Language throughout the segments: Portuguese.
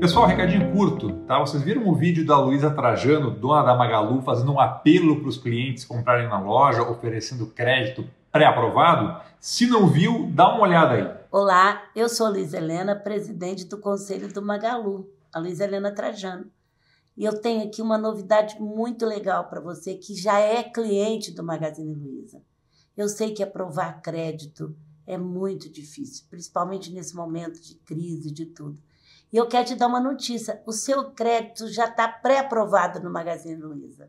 Pessoal, recadinho curto, tá? Vocês viram o vídeo da Luísa Trajano, dona da Magalu, fazendo um apelo para os clientes comprarem na loja, oferecendo crédito pré-aprovado? Se não viu, dá uma olhada aí. Olá, eu sou Luiz Helena, presidente do Conselho do Magalu, a Luiz Helena Trajano. E eu tenho aqui uma novidade muito legal para você que já é cliente do Magazine Luiza. Eu sei que aprovar crédito é muito difícil, principalmente nesse momento de crise, de tudo. E eu quero te dar uma notícia: o seu crédito já está pré-aprovado no Magazine Luiza.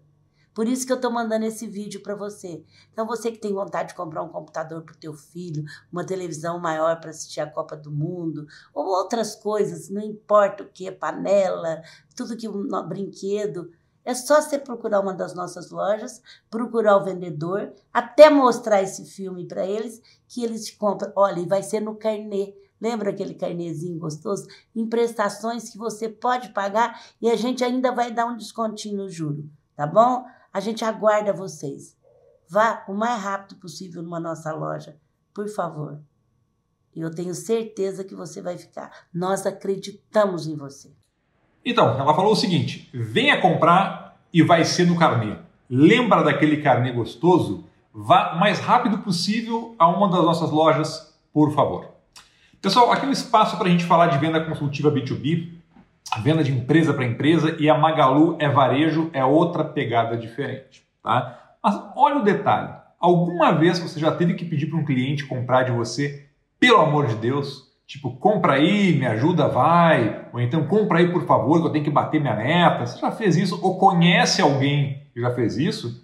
Por isso que eu estou mandando esse vídeo para você. Então, você que tem vontade de comprar um computador para o teu filho, uma televisão maior para assistir a Copa do Mundo, ou outras coisas, não importa o que, panela, tudo que um brinquedo, é só você procurar uma das nossas lojas, procurar o vendedor, até mostrar esse filme para eles, que eles te compram. Olha, e vai ser no carnê. Lembra aquele carnezinho gostoso? Em prestações que você pode pagar e a gente ainda vai dar um descontinho no juro, tá bom? A gente aguarda vocês. Vá o mais rápido possível numa nossa loja, por favor. E eu tenho certeza que você vai ficar. Nós acreditamos em você. Então, ela falou o seguinte: venha comprar e vai ser no carnê. Lembra daquele carnê gostoso? Vá o mais rápido possível a uma das nossas lojas, por favor. Pessoal, aqui é um espaço para a gente falar de venda consultiva B2B, venda de empresa para empresa, e a Magalu é varejo, é outra pegada diferente. Tá? Mas olha o detalhe: alguma vez você já teve que pedir para um cliente comprar de você, pelo amor de Deus, Tipo, compra aí, me ajuda, vai. Ou então, compra aí, por favor, que eu tenho que bater minha meta. Você já fez isso? Ou conhece alguém que já fez isso?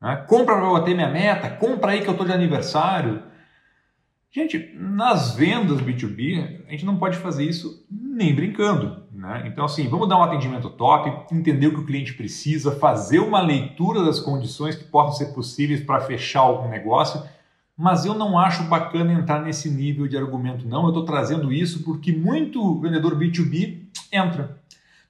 Né? Compra para bater minha meta, compra aí que eu estou de aniversário. Gente, nas vendas B2B, a gente não pode fazer isso nem brincando. Né? Então, assim, vamos dar um atendimento top, entender o que o cliente precisa, fazer uma leitura das condições que possam ser possíveis para fechar algum negócio mas eu não acho bacana entrar nesse nível de argumento, não. Eu estou trazendo isso porque muito vendedor B2B entra.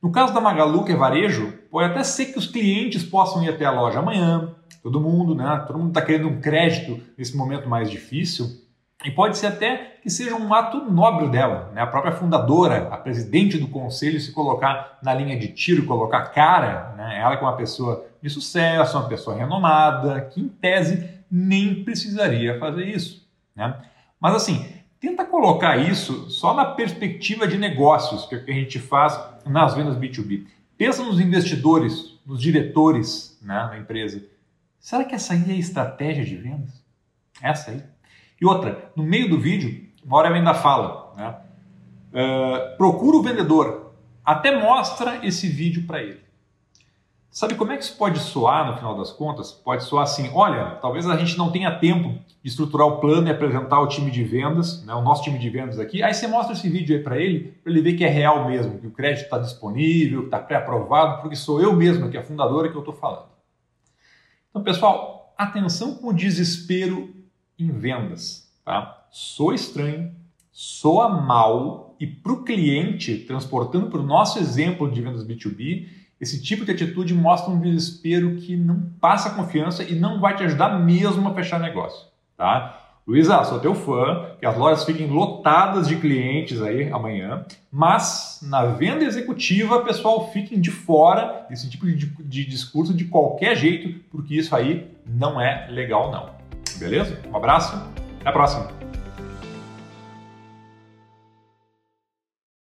No caso da Magalu, que é varejo, pode até ser que os clientes possam ir até a loja amanhã, todo mundo, né? Todo mundo está querendo um crédito nesse momento mais difícil. E pode ser até que seja um ato nobre dela, né? a própria fundadora, a presidente do conselho, se colocar na linha de tiro, colocar cara, né? ela que é uma pessoa de sucesso, uma pessoa renomada, que em tese nem precisaria fazer isso. Né? Mas assim, tenta colocar isso só na perspectiva de negócios que a gente faz nas vendas B2B. Pensa nos investidores, nos diretores né, da empresa. Será que essa aí é a estratégia de vendas? Essa aí. E outra, no meio do vídeo, uma hora ainda fala, né? Uh, procura o vendedor, até mostra esse vídeo para ele. Sabe como é que isso pode soar no final das contas? Pode soar assim: olha, talvez a gente não tenha tempo de estruturar o plano e apresentar o time de vendas, né, o nosso time de vendas aqui. Aí você mostra esse vídeo aí para ele, para ele ver que é real mesmo, que o crédito está disponível, que está pré-aprovado, porque sou eu mesmo que é a fundadora que eu estou falando. Então, pessoal, atenção com o desespero em vendas. Tá? Sou estranho, soa mal e para o cliente, transportando para o nosso exemplo de vendas B2B, esse tipo de atitude mostra um desespero que não passa confiança e não vai te ajudar mesmo a fechar negócio, tá? Luísa, sou teu fã, que as lojas fiquem lotadas de clientes aí amanhã, mas na venda executiva, pessoal, fiquem de fora desse tipo de, de discurso de qualquer jeito, porque isso aí não é legal não. Beleza? Um abraço, até a próxima!